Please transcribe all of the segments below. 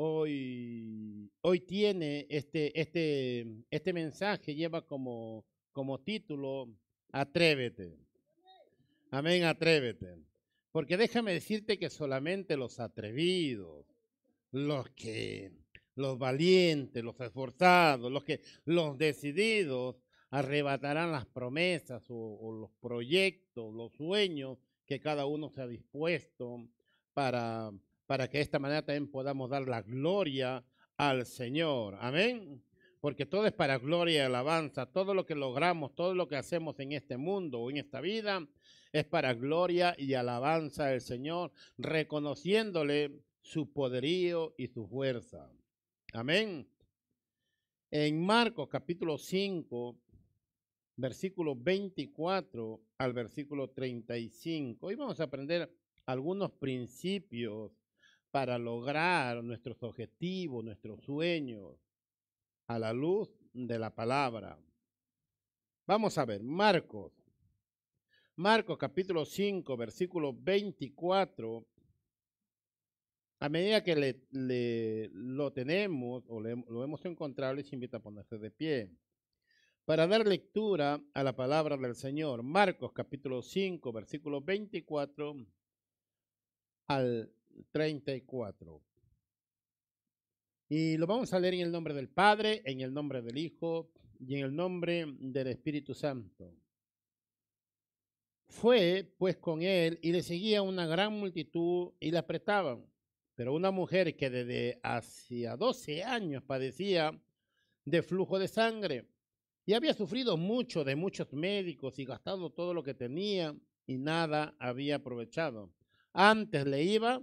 hoy, hoy tiene este, este, este mensaje, lleva como, como título, Atrévete. Amén, atrévete. Porque déjame decirte que solamente los atrevidos, los que, los valientes, los esforzados, los que, los decididos, arrebatarán las promesas o, los proyectos, los sueños que cada uno se ha dispuesto para, para que de esta manera también podamos dar la gloria al Señor. Amén. Porque todo es para gloria y alabanza. Todo lo que logramos, todo lo que hacemos en este mundo o en esta vida es para gloria y alabanza del Señor, reconociéndole su poderío y su fuerza. Amén. En Marcos capítulo 5, versículo 24 al versículo 35. Hoy vamos a aprender algunos principios para lograr nuestros objetivos, nuestros sueños, a la luz de la palabra. Vamos a ver, Marcos. Marcos capítulo 5, versículo 24. A medida que le, lo tenemos o lo hemos encontrado, les invito a ponerse de pie para dar lectura a la palabra del Señor. Marcos capítulo 5, versículo 24 al 34. Y lo vamos a leer en el nombre del Padre, en el nombre del Hijo y en el nombre del Espíritu Santo. Fue pues con él y le seguía una gran multitud y le apretaban. Pero una mujer que desde hacía 12 años padecía de flujo de sangre y había sufrido mucho de muchos médicos y gastado todo lo que tenía y nada había aprovechado. Antes le iba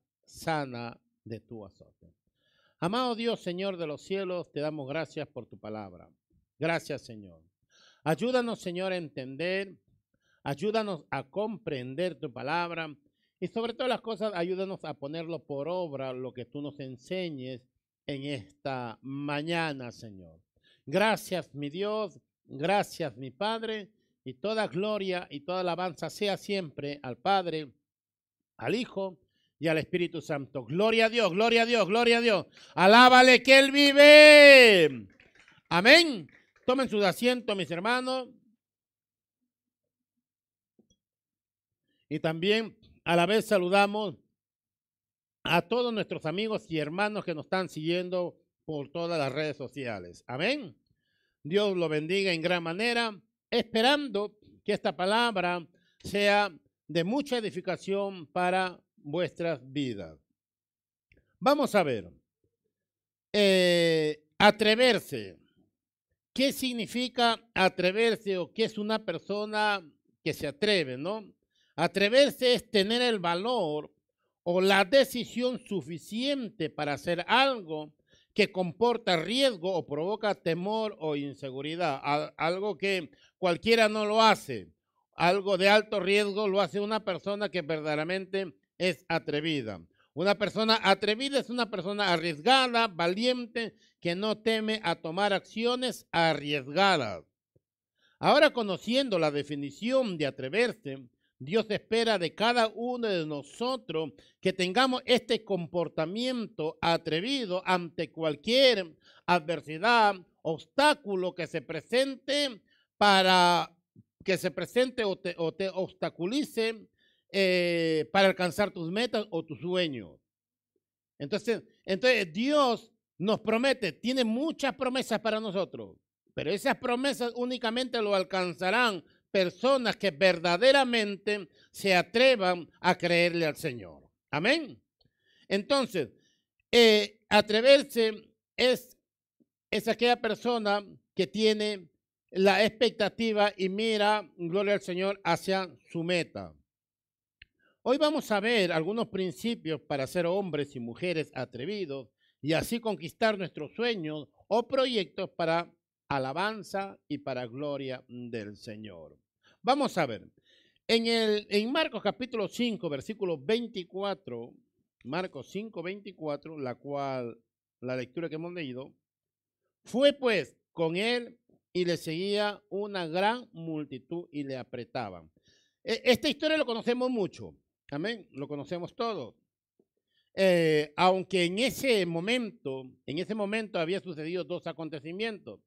sana de tu azote. Amado Dios, Señor de los cielos, te damos gracias por tu palabra. Gracias, Señor. Ayúdanos, Señor, a entender, ayúdanos a comprender tu palabra y sobre todas las cosas, ayúdanos a ponerlo por obra, lo que tú nos enseñes en esta mañana, Señor. Gracias, mi Dios. Gracias, mi Padre y toda gloria y toda alabanza sea siempre al Padre, al Hijo y al Espíritu Santo. Gloria a Dios, gloria a Dios, gloria a Dios. Alábale que Él vive. Amén. Tomen su asiento, mis hermanos. Y también a la vez saludamos a todos nuestros amigos y hermanos que nos están siguiendo por todas las redes sociales. Amén. Dios lo bendiga en gran manera esperando que esta palabra sea de mucha edificación para vuestras vidas. Vamos a ver. Eh, atreverse. ¿Qué significa atreverse o qué es una persona que se atreve, no? Atreverse es tener el valor o la decisión suficiente para hacer algo que comporta riesgo o provoca temor o inseguridad, algo que cualquiera no lo hace. Algo de alto riesgo lo hace una persona que verdaderamente es atrevida. Una persona atrevida es una persona arriesgada, valiente, que no teme a tomar acciones arriesgadas. Ahora conociendo la definición de atreverse, Dios espera de cada uno de nosotros que tengamos este comportamiento atrevido ante cualquier adversidad, obstáculo que se presente para que se presente o te, obstaculice eh, para alcanzar tus metas o tus sueños. Entonces, entonces Dios nos promete, tiene muchas promesas para nosotros, pero esas promesas únicamente lo alcanzarán personas que verdaderamente se atrevan a creerle al Señor. Amén. Entonces, eh, atreverse es, es aquella persona que tiene la expectativa y mira, gloria al Señor, hacia su meta. Hoy vamos a ver algunos principios para ser hombres y mujeres atrevidos y así conquistar nuestros sueños o proyectos para alabanza y para gloria del Señor. Vamos a ver. En, el, en Marcos capítulo 5, versículo 24, Marcos 5, 24, la cual, la lectura que hemos leído, fue pues con él y le seguía una gran multitud y le apretaban. E, esta historia lo conocemos mucho, amén, lo conocemos todos. Eh, aunque en ese momento, en ese momento había sucedido dos acontecimientos.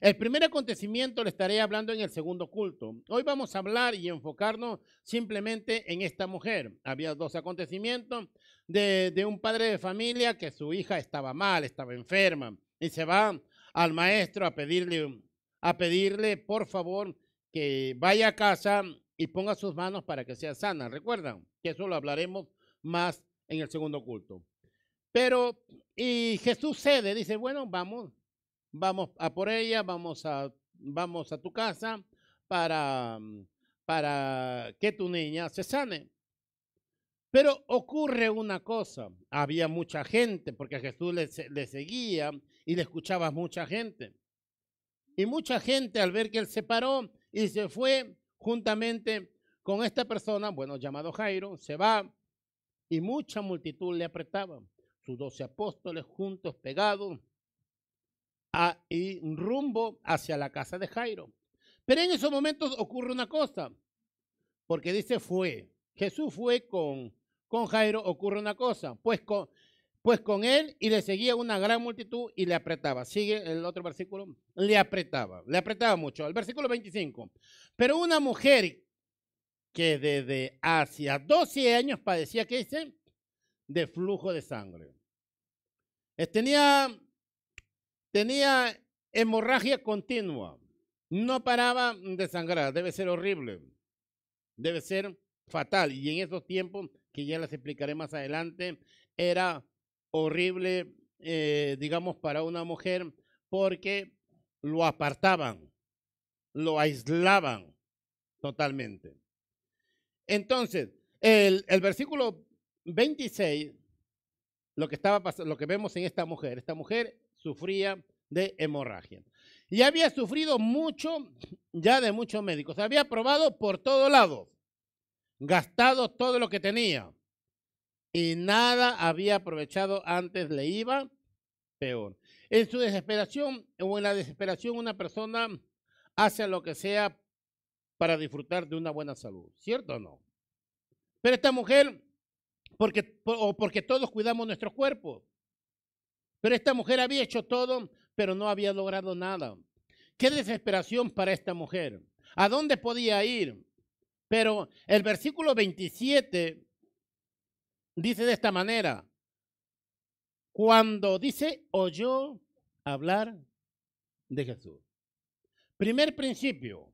El primer acontecimiento le estaré hablando en el segundo culto. Hoy vamos a hablar y enfocarnos simplemente en esta mujer. Había dos acontecimientos de, de un padre de familia que su hija estaba mal, estaba enferma y se va al maestro a pedirle, a pedirle por favor que vaya a casa y ponga sus manos para que sea sana. Recuerdan que eso lo hablaremos más en el segundo culto. Pero, y Jesús cede, dice, bueno, vamos, vamos a por ella, vamos a, vamos a tu casa para, para que tu niña se sane. Pero ocurre una cosa, había mucha gente, porque Jesús le, le seguía y le escuchaba mucha gente. Y mucha gente al ver que él se paró y se fue juntamente con esta persona, bueno, llamado Jairo, se va y mucha multitud le apretaba. Sus doce apóstoles juntos, pegados, a, y rumbo hacia la casa de Jairo. Pero en esos momentos ocurre una cosa, porque dice fue. Jesús fue con, con Jairo, ocurre una cosa, pues con, pues con él y le seguía una gran multitud y le apretaba. Sigue el otro versículo, le apretaba, le apretaba mucho. El versículo 25. Pero una mujer que desde hacia 12 años padecía, ¿qué dice? De flujo de sangre. Tenía, tenía hemorragia continua. No paraba de sangrar. Debe ser horrible. Debe ser fatal. Y en esos tiempos, que ya les explicaré más adelante, era horrible, eh, digamos, para una mujer porque lo apartaban, lo aislaban totalmente. Entonces, el, versículo 26, lo que, estaba lo que vemos en esta mujer, esta mujer sufría de hemorragia. Y había sufrido mucho ya de muchos médicos. Había probado por todos lados, gastado todo lo que tenía. Y nada había aprovechado antes, le iba peor. En su desesperación o en la desesperación una persona hace lo que sea para disfrutar de una buena salud, ¿cierto o no? Pero esta mujer, porque, o porque todos cuidamos nuestro cuerpo, pero esta mujer había hecho todo, pero no había logrado nada. Qué desesperación para esta mujer. ¿A dónde podía ir? Pero el versículo 27 dice de esta manera, cuando dice oyó hablar de Jesús. Primer principio,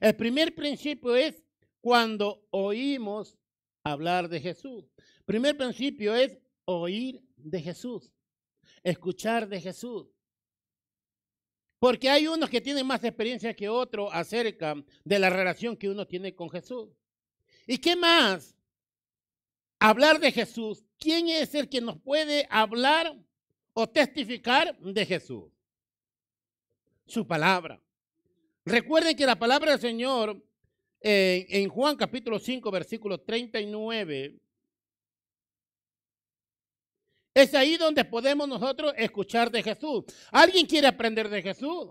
el primer principio es cuando oímos hablar de Jesús. Primer principio es oír de Jesús, escuchar de Jesús. Porque hay unos que tienen más experiencia que otros acerca de la relación que uno tiene con Jesús. ¿Y qué más? Hablar de Jesús. ¿Quién es el que nos puede hablar o testificar de Jesús? Su palabra. Recuerden que la palabra del Señor en Juan capítulo 5, versículo 39, es ahí donde podemos nosotros escuchar de Jesús. ¿Alguien quiere aprender de Jesús?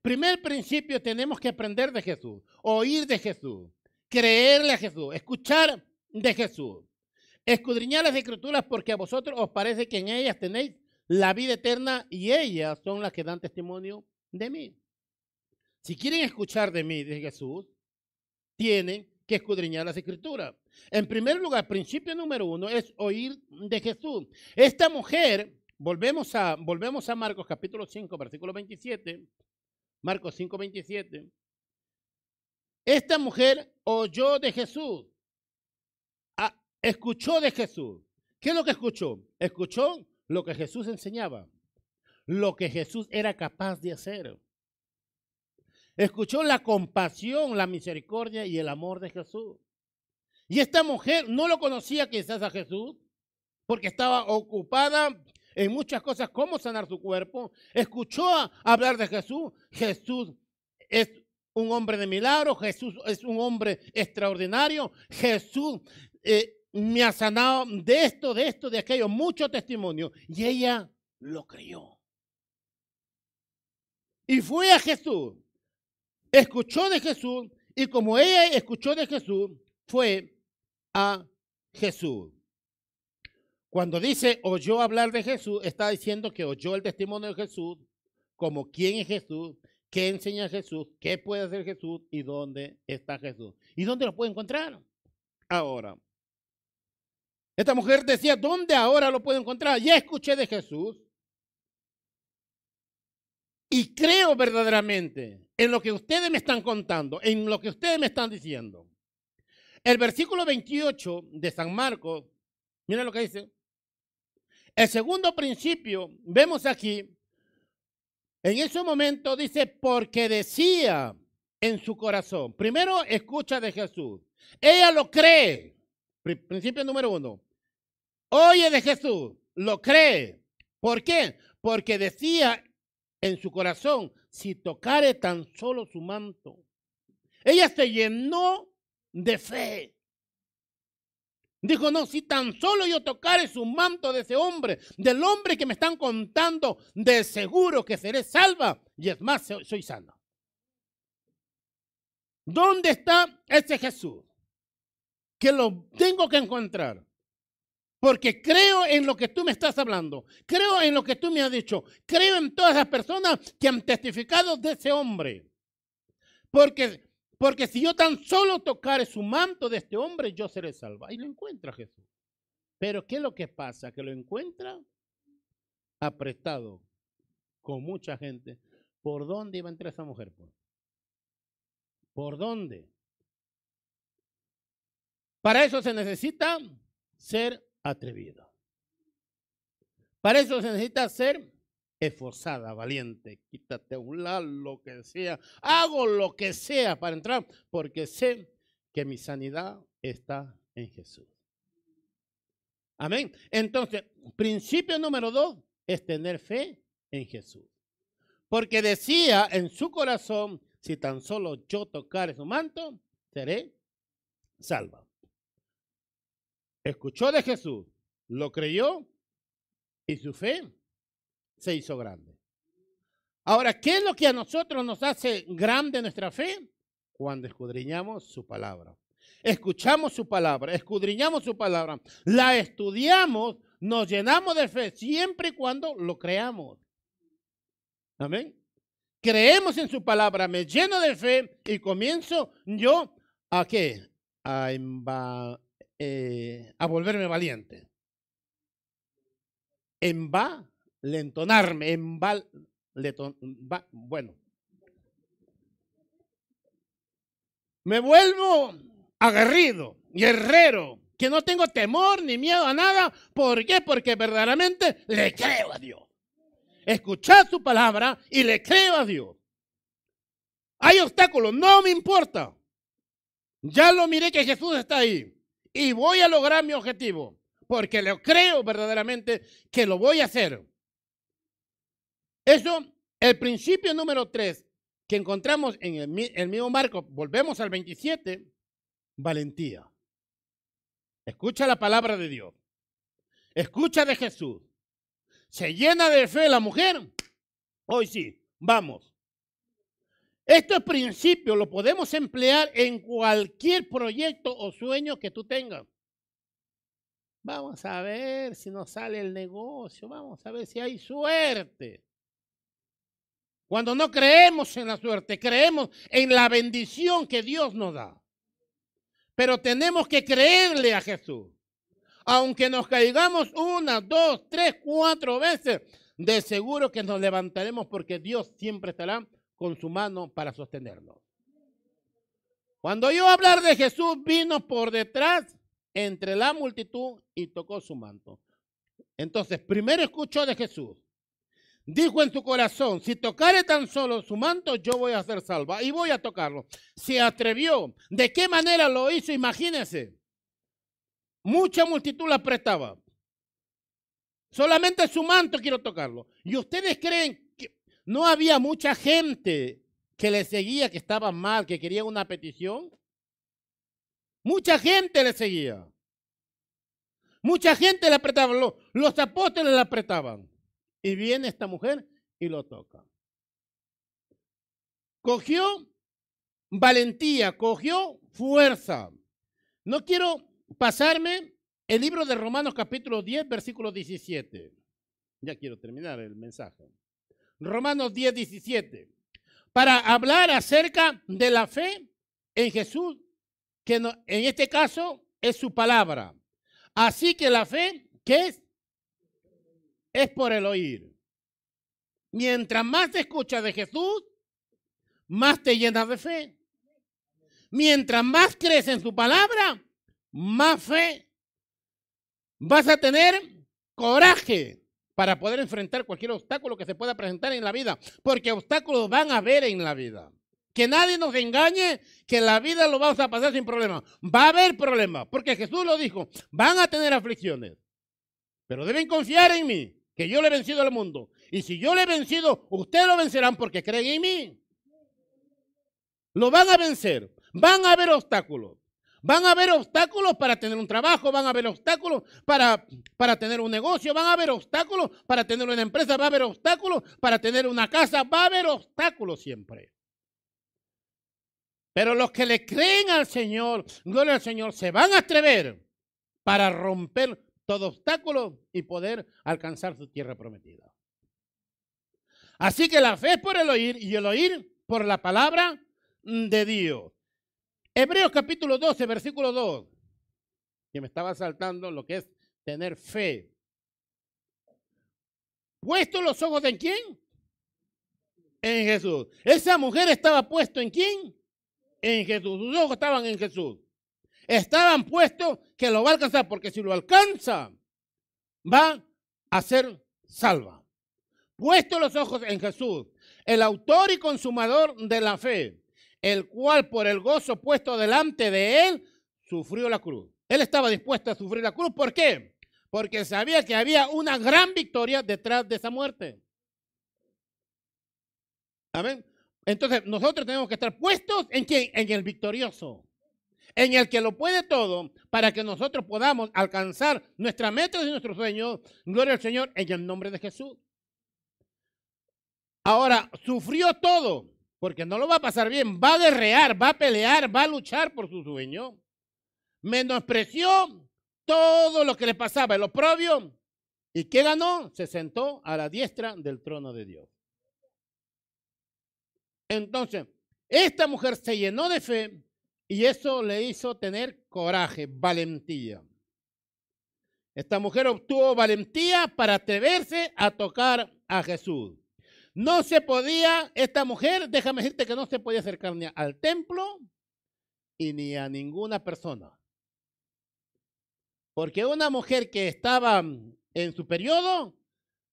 Primer principio, tenemos que aprender de Jesús, oír de Jesús, creerle a Jesús, escuchar de Jesús, escudriñar las escrituras porque a vosotros os parece que en ellas tenéis la vida eterna y ellas son las que dan testimonio de mí. Si quieren escuchar de mí, de Jesús, tienen que escudriñar las escrituras. En primer lugar, principio número uno es oír de Jesús. Esta mujer volvemos a, volvemos a Marcos capítulo 5, versículo 27. Marcos 5, 27. Esta mujer oyó de Jesús, escuchó de Jesús. ¿Qué es lo que escuchó? Escuchó lo que Jesús enseñaba, lo que Jesús era capaz de hacer. Escuchó la compasión, la misericordia y el amor de Jesús. Y esta mujer no lo conocía quizás a Jesús, porque estaba ocupada en muchas cosas, cómo sanar su cuerpo. Escuchó hablar de Jesús. Jesús es un hombre de milagro. Jesús es un hombre extraordinario. Jesús eh, me ha sanado de esto, de esto, de aquello. Mucho testimonio. Y ella lo creyó. Y fue a Jesús. Escuchó de Jesús. Y como ella escuchó de Jesús, fue a Jesús. Cuando dice oyó hablar de Jesús, está diciendo que oyó el testimonio de Jesús, como quién es Jesús, qué enseña Jesús, qué puede hacer Jesús y dónde está Jesús. ¿Y dónde lo puede encontrar? Ahora. Esta mujer decía, ¿dónde ahora lo puedo encontrar? Ya escuché de Jesús. Y creo verdaderamente en lo que ustedes me están contando, en lo que ustedes me están diciendo. El versículo 28 de San Marcos, mira lo que dice. El segundo principio, vemos aquí, en ese momento dice, porque decía en su corazón. Primero escucha de Jesús. Ella lo cree. Principio número uno. Oye de Jesús, lo cree. ¿Por qué? Porque decía en su corazón, si tocare tan solo su manto. Ella se llenó de fe. Dijo, no, si tan solo yo tocare su manto de ese hombre, del hombre que me están contando, de seguro que seré salva. Y es más, soy sana. ¿Dónde está ese Jesús? Que lo tengo que encontrar. Porque creo en lo que tú me estás hablando. Creo en lo que tú me has dicho. Creo en todas las personas que han testificado de ese hombre. Porque porque si yo tan solo tocare su manto de este hombre, yo seré salva. Y lo encuentra Jesús. Pero ¿qué es lo que pasa? Que lo encuentra apretado con mucha gente. ¿Por dónde iba a entrar esa mujer? Pues? ¿Por dónde? Para eso se necesita ser atrevido. Para eso se necesita ser esforzada, valiente, quítate un lado, lo que sea, hago lo que sea para entrar, porque sé que mi sanidad está en Jesús. Amén. Entonces, principio número dos es tener fe en Jesús. Porque decía en su corazón, si tan solo yo tocare su manto, seré salva. Escuchó de Jesús, lo creyó y su fe se hizo grande. Ahora, ¿qué es lo que a nosotros nos hace grande nuestra fe? Cuando escudriñamos su palabra. Escuchamos su palabra, escudriñamos su palabra, la estudiamos, nos llenamos de fe, siempre y cuando lo creamos. Amén. Creemos en su palabra, me lleno de fe y comienzo yo a qué? A, eh, a volverme valiente. En va lentonarme, en bueno. Me vuelvo aguerrido, guerrero, que no tengo temor ni miedo a nada. ¿Por qué? Porque verdaderamente le creo a Dios. Escuchar su palabra y le creo a Dios. Hay obstáculos, no me importa. Ya lo miré que Jesús está ahí y voy a lograr mi objetivo porque le creo verdaderamente que lo voy a hacer. Eso, el principio número tres que encontramos en el, mismo marco, volvemos al 27, valentía. Escucha la palabra de Dios. Escucha de Jesús. Se llena de fe la mujer. Hoy sí, vamos. Estos principios lo podemos emplear en cualquier proyecto o sueño que tú tengas. Vamos a ver si nos sale el negocio, vamos a ver si hay suerte. Cuando no creemos en la suerte, creemos en la bendición que Dios nos da. Pero tenemos que creerle a Jesús. Aunque nos caigamos una, dos, tres, cuatro veces, de seguro que nos levantaremos porque Dios siempre estará con su mano para sostenernos. Cuando yo hablar de Jesús, vino por detrás entre la multitud y tocó su manto. Entonces, primero escuchó de Jesús. Dijo en su corazón, si tocare tan solo su manto, yo voy a ser salva y voy a tocarlo. Se atrevió. ¿De qué manera lo hizo? Imagínense. Mucha multitud la apretaba. Solamente su manto quiero tocarlo. ¿Y ustedes creen no había mucha gente que le seguía, que estaba mal, que quería una petición? Mucha gente le seguía. Mucha gente le apretaba. Los, apóstoles le apretaban. Y viene esta mujer y lo toca. Cogió valentía, cogió fuerza. No quiero pasarme el libro de Romanos capítulo 10, versículo 17. Ya quiero terminar el mensaje. Romanos 10, 17. Para hablar acerca de la fe en Jesús, que en este caso es su palabra. Así que la fe, ¿qué es? Es por el oír. Mientras más te escuchas de Jesús, más te llenas de fe. Mientras más crees en su palabra, más fe vas a tener coraje para poder enfrentar cualquier obstáculo que se pueda presentar en la vida, porque obstáculos van a haber en la vida. Que nadie nos engañe que la vida lo vamos a pasar sin problema. Va a haber problemas, porque Jesús lo dijo, van a tener aflicciones. Pero deben confiar en mí, que yo le he vencido al mundo. Y si yo le he vencido, ustedes lo vencerán porque creen en mí. Lo van a vencer. Van a haber obstáculos. Van a haber obstáculos para tener un trabajo, van a haber obstáculos para, para tener un negocio, van a haber obstáculos para tener una empresa, va a haber obstáculos para tener una casa, va a haber obstáculos siempre. Pero los que le creen al Señor, gloria al Señor, se van a atrever para romper todo obstáculo y poder alcanzar su tierra prometida. Así que la fe es por el oír y el oír por la palabra de Dios. Hebreos capítulo 12, versículo 2, que me estaba saltando lo que es tener fe. Puesto los ojos en quién? En Jesús. Esa mujer estaba puesto en quién? En Jesús. Sus ojos estaban en Jesús. Estaban puestos que lo va a alcanzar, porque si lo alcanza, va a ser salva. Puesto los ojos en Jesús, el autor y consumador de la fe el cual por el gozo puesto delante de él sufrió la cruz. Él estaba dispuesto a sufrir la cruz. ¿Por qué? Porque sabía que había una gran victoria detrás de esa muerte. Amén. Entonces nosotros tenemos que estar puestos en quién? En el victorioso. En el que lo puede todo para que nosotros podamos alcanzar nuestras metas y nuestros sueños. Gloria al Señor en el nombre de Jesús. Ahora, sufrió todo porque no lo va a pasar bien, va a guerrear, va a pelear, va a luchar por su sueño. Menospreció todo lo que le pasaba, el oprobio. ¿Y qué ganó? Se sentó a la diestra del trono de Dios. Entonces, esta mujer se llenó de fe y eso le hizo tener coraje, valentía. Esta mujer obtuvo valentía para atreverse a tocar a Jesús. No se podía, esta mujer, déjame decirte que no se podía acercar ni al templo y ni a ninguna persona. Porque una mujer que estaba en su periodo,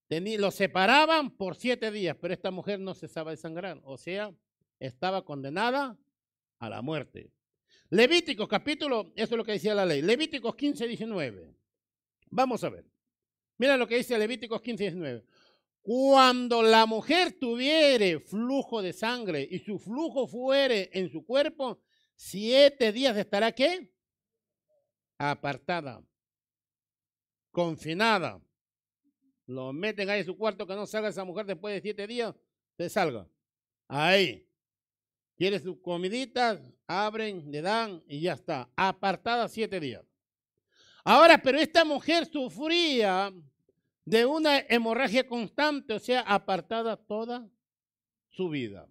lo separaban por siete días, pero esta mujer no cesaba de sangrar, o sea, estaba condenada a la muerte. Levíticos capítulo, eso es lo que decía la ley, Levíticos 15, 19. Vamos a ver. Mira lo que dice Levíticos 15, 19. Cuando la mujer tuviere flujo de sangre y su flujo fuere en su cuerpo, siete días estará qué? Apartada, confinada. Lo meten ahí en su cuarto que no salga esa mujer después de siete días, se salga. Ahí. Quiere sus comiditas, abren, le dan y ya está. Apartada siete días. Ahora, pero esta mujer sufría de una hemorragia constante, o sea, apartada toda su vida.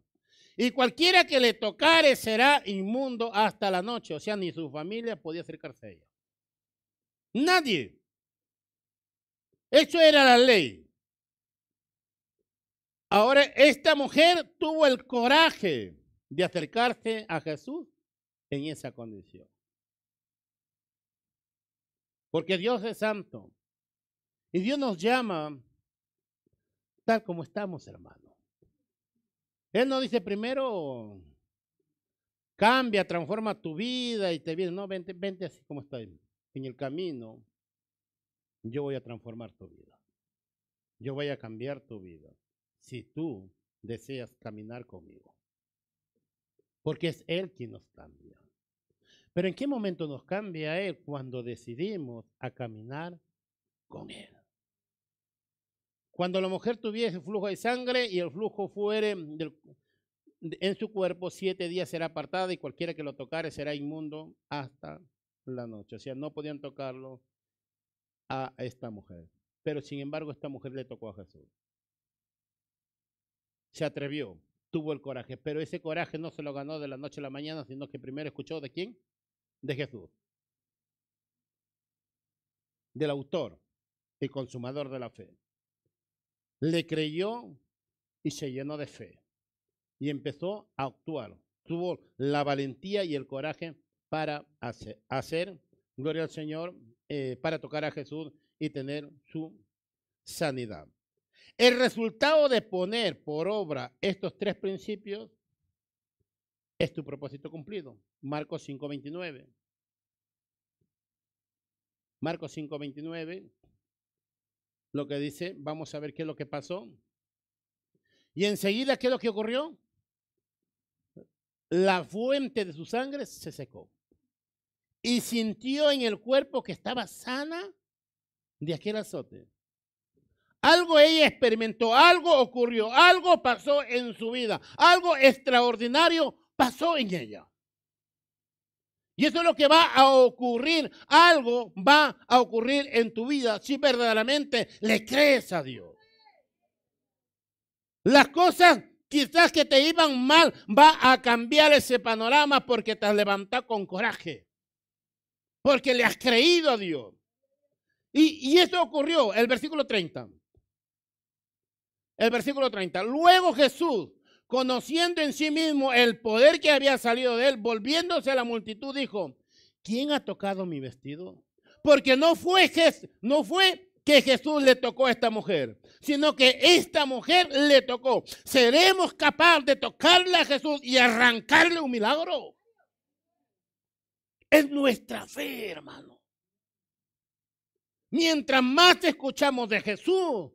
Y cualquiera que le tocare será inmundo hasta la noche, o sea, ni su familia podía acercarse a ella. Nadie. Eso era la ley. Ahora, esta mujer tuvo el coraje de acercarse a Jesús en esa condición. Porque Dios es santo. Y Dios nos llama tal como estamos, hermano. Él no dice primero, cambia, transforma tu vida y te viene. No, vente, vente así como está en el camino. Yo voy a transformar tu vida. Yo voy a cambiar tu vida. Si tú deseas caminar conmigo. Porque es Él quien nos cambia. Pero ¿en qué momento nos cambia Él? Cuando decidimos a caminar con Él. Cuando la mujer tuviese flujo de sangre y el flujo fuere en su cuerpo, siete días será apartada y cualquiera que lo tocare será inmundo hasta la noche. O sea, no podían tocarlo a esta mujer. Pero sin embargo, esta mujer le tocó a Jesús. Se atrevió, tuvo el coraje, pero ese coraje no se lo ganó de la noche a la mañana, sino que primero escuchó de quién? De Jesús. Del autor y consumador de la fe le creyó y se llenó de fe. Y empezó a actuar. Tuvo la valentía y el coraje para hacer, gloria al Señor, eh, para tocar a Jesús y tener su sanidad. El resultado de poner por obra estos tres principios es tu propósito cumplido. Marcos 5:29. Marcos 5:29 lo que dice, vamos a ver qué es lo que pasó. Y enseguida, ¿qué es lo que ocurrió? La fuente de su sangre se secó. Y sintió en el cuerpo que estaba sana de aquel azote. Algo ella experimentó, algo ocurrió, algo pasó en su vida, algo extraordinario pasó en ella. Y eso es lo que va a ocurrir. Algo va a ocurrir en tu vida si verdaderamente le crees a Dios. Las cosas quizás que te iban mal va a cambiar ese panorama porque te has levantado con coraje. Porque le has creído a Dios. Y, y eso ocurrió, el versículo 30. El versículo 30. Luego Jesús conociendo en sí mismo el poder que había salido de él, volviéndose a la multitud, dijo, ¿quién ha tocado mi vestido? Porque no fue, que Jesús le tocó a esta mujer, sino que esta mujer le tocó. ¿Seremos capaces de tocarle a Jesús y arrancarle un milagro? Es nuestra fe, hermano. Mientras más escuchamos de Jesús,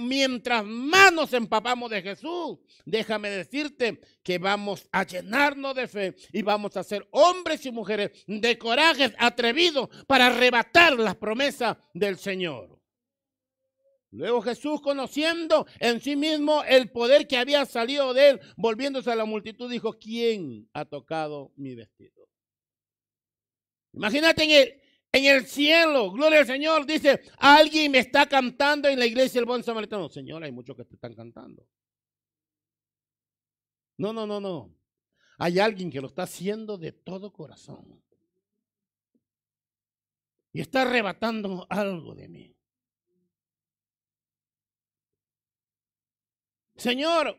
mientras más nos empapamos de Jesús, déjame decirte que vamos a llenarnos de fe y vamos a ser hombres y mujeres de coraje atrevidos para arrebatar las promesas del Señor. Luego Jesús, conociendo en sí mismo el poder que había salido de él, volviéndose a la multitud, dijo, ¿quién ha tocado mi vestido? Imagínate en el, en el cielo, gloria al Señor, dice, alguien me está cantando en la iglesia del buen samaritano. Señor, hay muchos que te están cantando. No, no, no, no. Hay alguien que lo está haciendo de todo corazón. Y está arrebatando algo de mí. Señor,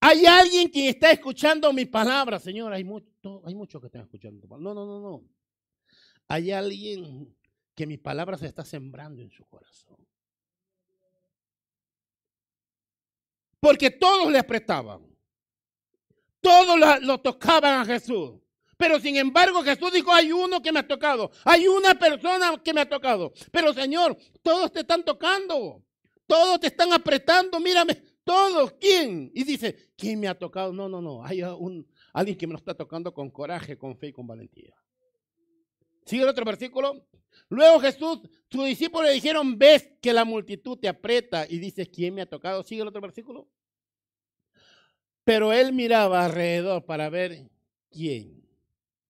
hay alguien que está escuchando mi palabra. Señor, hay, mucho, hay muchos que están escuchando tu palabra. No, no, no, no. Hay alguien que mi palabra se está sembrando en su corazón. Porque todos le apretaban. Todos lo, tocaban a Jesús. Pero sin embargo Jesús dijo, hay uno que me ha tocado. Hay una persona que me ha tocado. Pero Señor, todos te están tocando. Todos te están apretando. Mírame, todos. ¿Quién? Y dice, ¿quién me ha tocado? No, no, no. Hay un, alguien que me lo está tocando con coraje, con fe y con valentía. Sigue el otro versículo. Luego Jesús, sus discípulos le dijeron, ves que la multitud te aprieta y dices, ¿quién me ha tocado? Sigue el otro versículo. Pero él miraba alrededor para ver quién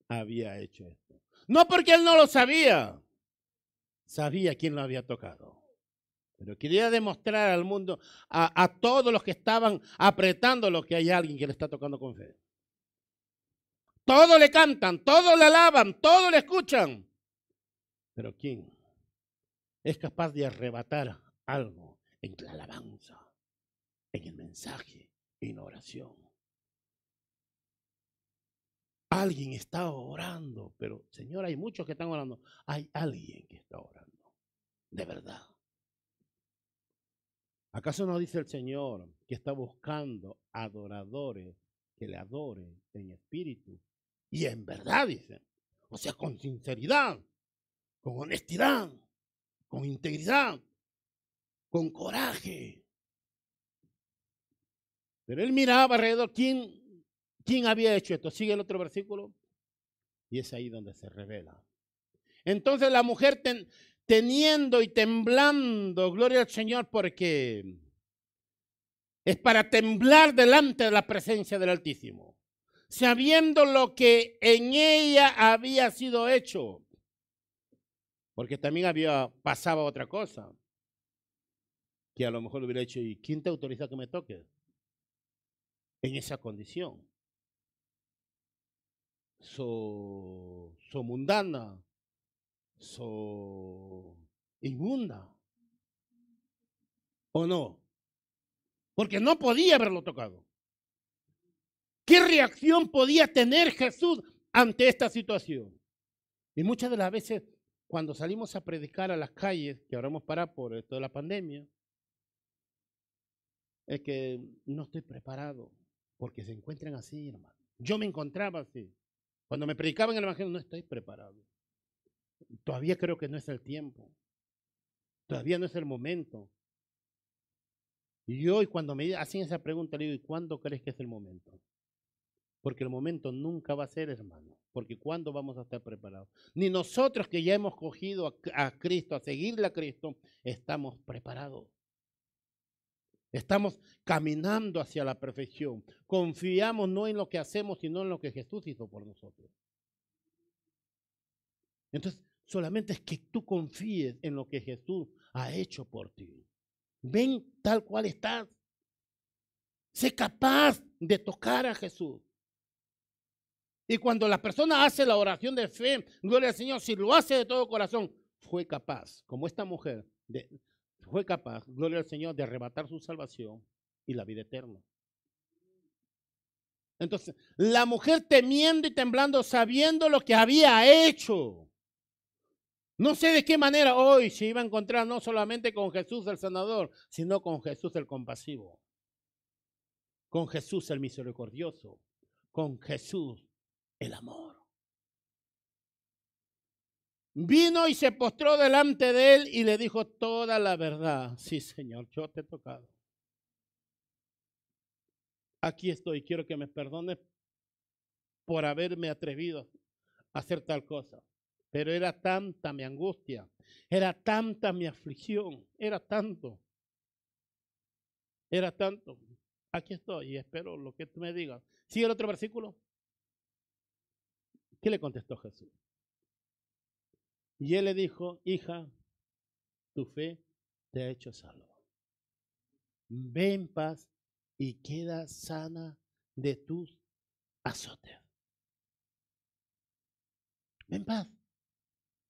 había hecho esto. No porque él no lo sabía, sabía quién lo había tocado. Pero quería demostrar al mundo, a, a todos los que estaban apretando lo que hay alguien que le está tocando con fe. Todos le cantan, todos le alaban, todos le escuchan. Pero ¿quién es capaz de arrebatar algo en la alabanza, en el mensaje, en oración. Alguien está orando, pero Señor, hay muchos que están orando. Hay alguien que está orando, de verdad. ¿Acaso no dice el Señor que está buscando adoradores que le adoren en espíritu y en verdad, dice? O sea, con sinceridad, con honestidad, con integridad, con coraje. Pero él miraba alrededor, ¿quién, quién había hecho esto? Sigue el otro versículo. Y es ahí donde se revela. Entonces la mujer teniendo y temblando, gloria al Señor, porque es para temblar delante de la presencia del Altísimo, sabiendo lo que en ella había sido hecho, porque también había pasado otra cosa, que a lo mejor hubiera hecho, ¿y quién te autoriza que me toque? En esa condición. So, so mundana, so inmunda. ¿O no? Porque no podía haberlo tocado. ¿Qué reacción podía tener Jesús ante esta situación? Y muchas de las veces cuando salimos a predicar a las calles, que ahora hemos parado por esto de la pandemia, es que no estoy preparado porque se encuentran así, hermano. Yo me encontraba así. Cuando me predicaban el Evangelio, no estoy preparado. Todavía creo que no es el tiempo. Todavía no es el momento. Y hoy cuando me hacen esa pregunta, le digo, ¿y cuándo crees que es el momento? Porque el momento nunca va a ser, hermano. Porque ¿cuándo vamos a estar preparados? Ni nosotros que ya hemos cogido a, Cristo, a seguirle a Cristo, estamos preparados. Estamos caminando hacia la perfección. Confiamos no en lo que hacemos, sino en lo que Jesús hizo por nosotros. Entonces, solamente es que tú confíes en lo que Jesús ha hecho por ti. Ven tal cual estás. Sé capaz de tocar a Jesús. Y cuando la persona hace la oración de fe, gloria al Señor, si lo hace de todo corazón, fue capaz, como esta mujer, de, fue capaz, gloria al Señor, de arrebatar su salvación y la vida eterna. Entonces, la mujer temiendo y temblando, sabiendo lo que había hecho. No sé de qué manera hoy se iba a encontrar no solamente con Jesús el sanador, sino con Jesús el compasivo, con Jesús el misericordioso, con Jesús el amor. Vino y se postró delante de él y le dijo toda la verdad. Sí, Señor, yo te he tocado. Aquí estoy, quiero que me perdones por haberme atrevido a hacer tal cosa. Pero era tanta mi angustia, era tanta mi aflicción, era tanto, era tanto. Aquí estoy y espero lo que tú me digas. Sigue el otro versículo. ¿Qué le contestó Jesús? Y él le dijo, hija, tu fe te ha hecho salvo. Ve en paz y queda sana de tus azotes. Ven en paz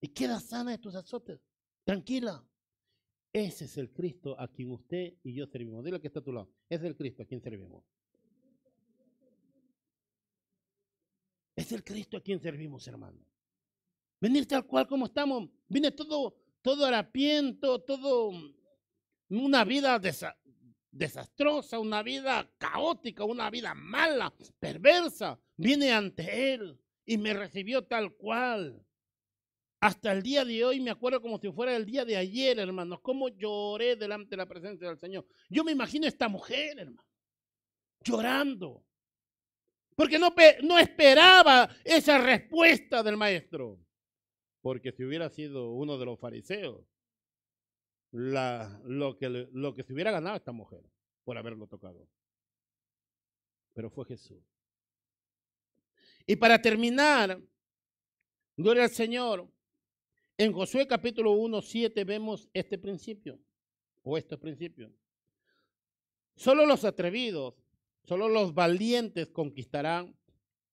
y queda sana de tus azotes. Tranquila. Ese es el Cristo a quien usted y yo servimos. Dile que está a tu lado. Es el Cristo a quien servimos. Es el Cristo a quien servimos, hermano. Venir tal cual como estamos. Viene todo, todo harapiento, todo una vida desastrosa, una vida caótica, una vida mala, perversa. Viene ante Él y me recibió tal cual. Hasta el día de hoy me acuerdo como si fuera el día de ayer, hermanos, cómo lloré delante de la presencia del Señor. Yo me imagino esta mujer, hermano, llorando. Porque no, no esperaba esa respuesta del maestro. Porque si hubiera sido uno de los fariseos, lo, que, lo que se hubiera ganado esta mujer por haberlo tocado. Pero fue Jesús. Y para terminar, gloria al Señor, en Josué capítulo 1, 7 vemos este principio, o estos principios. Solo los atrevidos, solo los valientes conquistarán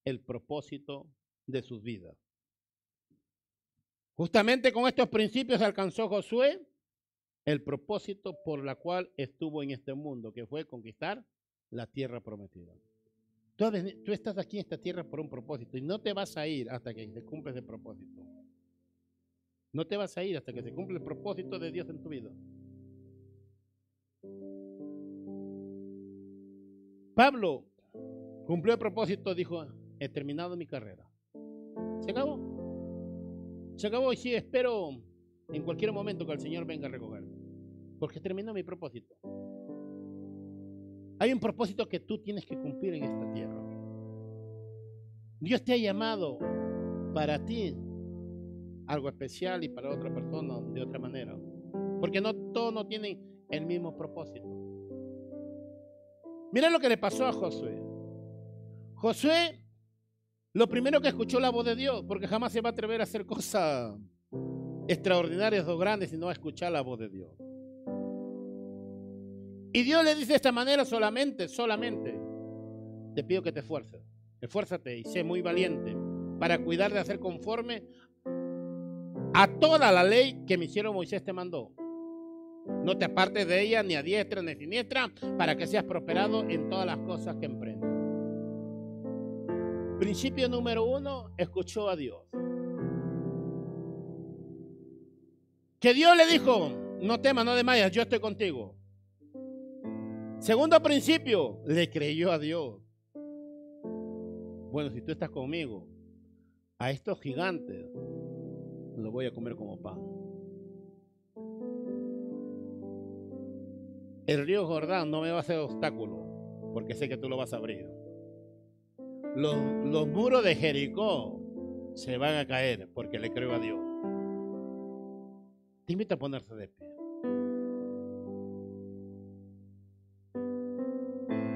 el propósito de sus vidas. Justamente con estos principios alcanzó Josué el propósito por la cual estuvo en este mundo, que fue conquistar la tierra prometida. Tú, tú estás aquí en esta tierra por un propósito y no te vas a ir hasta que se cumpla ese propósito. No te vas a ir hasta que se cumpla el propósito de Dios en tu vida. Pablo cumplió el propósito, dijo, he terminado mi carrera. Se acabó. Se acabó y sí, espero en cualquier momento que el Señor venga a recogerme. Porque terminó mi propósito. Hay un propósito que tú tienes que cumplir en esta tierra. Dios te ha llamado para ti algo especial y para otra persona de otra manera. Porque no todos no tienen el mismo propósito. Mira lo que le pasó a Josué. Josué, lo primero que escuchó la voz de Dios, porque jamás se va a atrever a hacer cosas extraordinarias o grandes si no va a escuchar la voz de Dios. Y Dios le dice de esta manera solamente, solamente, te pido que te esfuerces, esfuérzate y sé muy valiente para cuidar de hacer conforme a toda la ley que mi hicieron Moisés te mandó. No te apartes de ella ni a diestra ni a siniestra para que seas prosperado en todas las cosas que emprendas. Principio número uno, escuchó a Dios. Que Dios le dijo, no temas, no desmayas, yo estoy contigo. Segundo principio, le creyó a Dios. Bueno, si tú estás conmigo, a estos gigantes los voy a comer como pan. El río Jordán no me va a hacer obstáculo, porque sé que tú lo vas a abrir. Los, los muros de Jericó se van a caer, porque le creo a Dios. Te invito a ponerse de pie.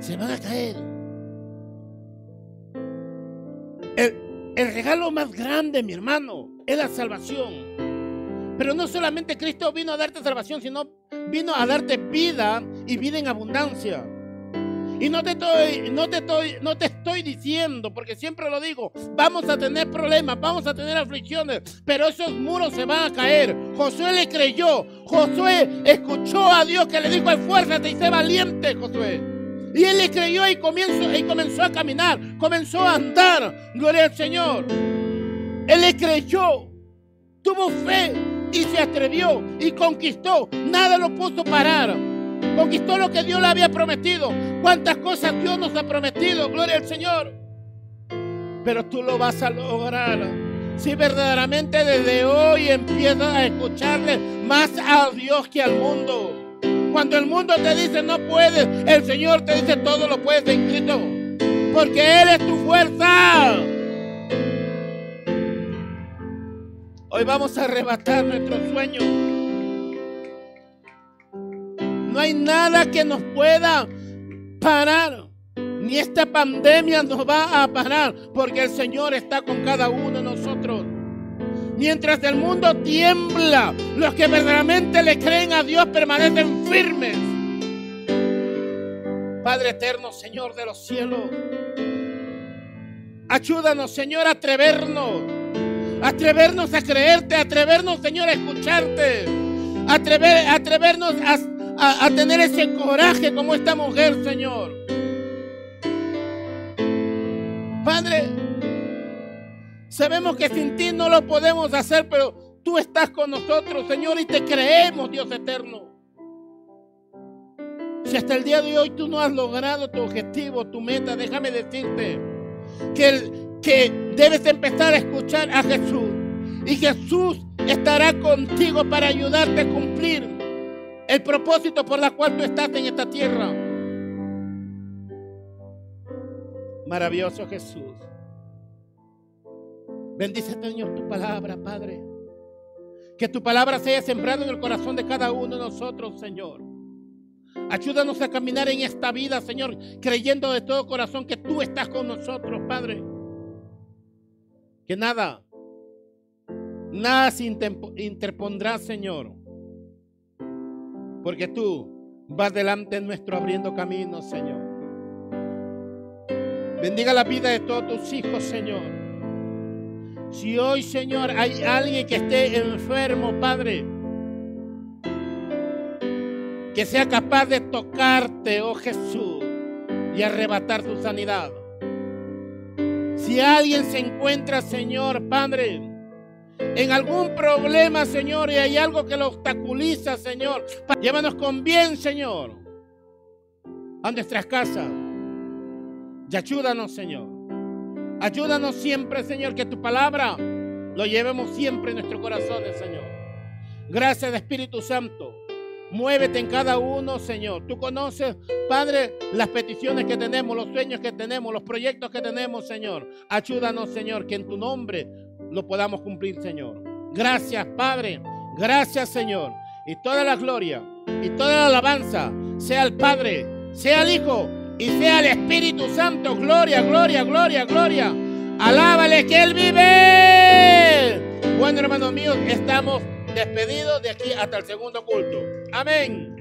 se van a caer. El, regalo más grande, mi hermano, es la salvación. Pero no solamente Cristo vino a darte salvación, sino vino a darte vida y vida en abundancia. Y no te estoy, no te estoy, no te estoy diciendo, porque siempre lo digo, vamos a tener problemas, vamos a tener aflicciones, pero esos muros se van a caer. Josué le creyó, Josué escuchó a Dios que le dijo, esfuérzate y sé valiente, Josué. Y él le creyó y comenzó, y comenzó a caminar, comenzó a andar. Gloria al Señor. Él le creyó, tuvo fe y se atrevió y conquistó. Nada lo puso parar. Conquistó lo que Dios le había prometido. Cuántas cosas Dios nos ha prometido. Gloria al Señor. Pero tú lo vas a lograr. Si verdaderamente desde hoy empiezas a escucharle más a Dios que al mundo. Cuando el mundo te dice no puedes, el Señor te dice todo lo puedes en Cristo. Porque Él es tu fuerza. Hoy vamos a arrebatar nuestros sueños. No hay nada que nos pueda parar. Ni esta pandemia nos va a parar. Porque el Señor está con cada uno de nosotros. Mientras el mundo tiembla, los que verdaderamente le creen a Dios permanecen firmes. Padre eterno, Señor de los cielos, ayúdanos, Señor, a atrevernos, atrevernos a creerte, atrevernos, Señor, a escucharte, atrever, atrevernos a, a tener ese coraje como esta mujer, Señor. Padre, Sabemos que sin ti no lo podemos hacer, pero tú estás con nosotros, Señor, y te creemos, Dios eterno. Si hasta el día de hoy tú no has logrado tu objetivo, tu meta, déjame decirte que, que debes empezar a escuchar a Jesús. Y Jesús estará contigo para ayudarte a cumplir el propósito por el cual tú estás en esta tierra. Maravilloso Jesús. Bendice, Señor, tu palabra, Padre. Que tu palabra sea sembrada en el corazón de cada uno de nosotros, Señor. Ayúdanos a caminar en esta vida, Señor, creyendo de todo corazón que tú estás con nosotros, Padre. Que nada, nada se interpondrá, Señor. Porque tú vas delante nuestro abriendo caminos, Señor. Bendiga la vida de todos tus hijos, Señor. Si hoy, Señor, hay alguien que esté enfermo, Padre, que sea capaz de tocarte, oh Jesús, y arrebatar tu sanidad. Si alguien se encuentra, Señor, Padre, en algún problema, Señor, y hay algo que lo obstaculiza, Señor, llévanos con bien, Señor, a nuestras casas. Y ayúdanos, Señor. Ayúdanos siempre, Señor, que tu palabra lo llevemos siempre en nuestros corazones, Señor. Gracias, Espíritu Santo. Muévete en cada uno, Señor. Tú conoces, Padre, las peticiones que tenemos, los sueños que tenemos, los proyectos que tenemos, Señor. Ayúdanos, Señor, que en tu nombre lo podamos cumplir, Señor. Gracias, Padre. Gracias, Señor. Y toda la gloria y toda la alabanza sea al Padre, sea al Hijo y sea el Espíritu Santo. Gloria, gloria, gloria, gloria. Alábale que Él vive. Bueno, hermanos míos, estamos despedidos de aquí hasta el segundo culto. Amén.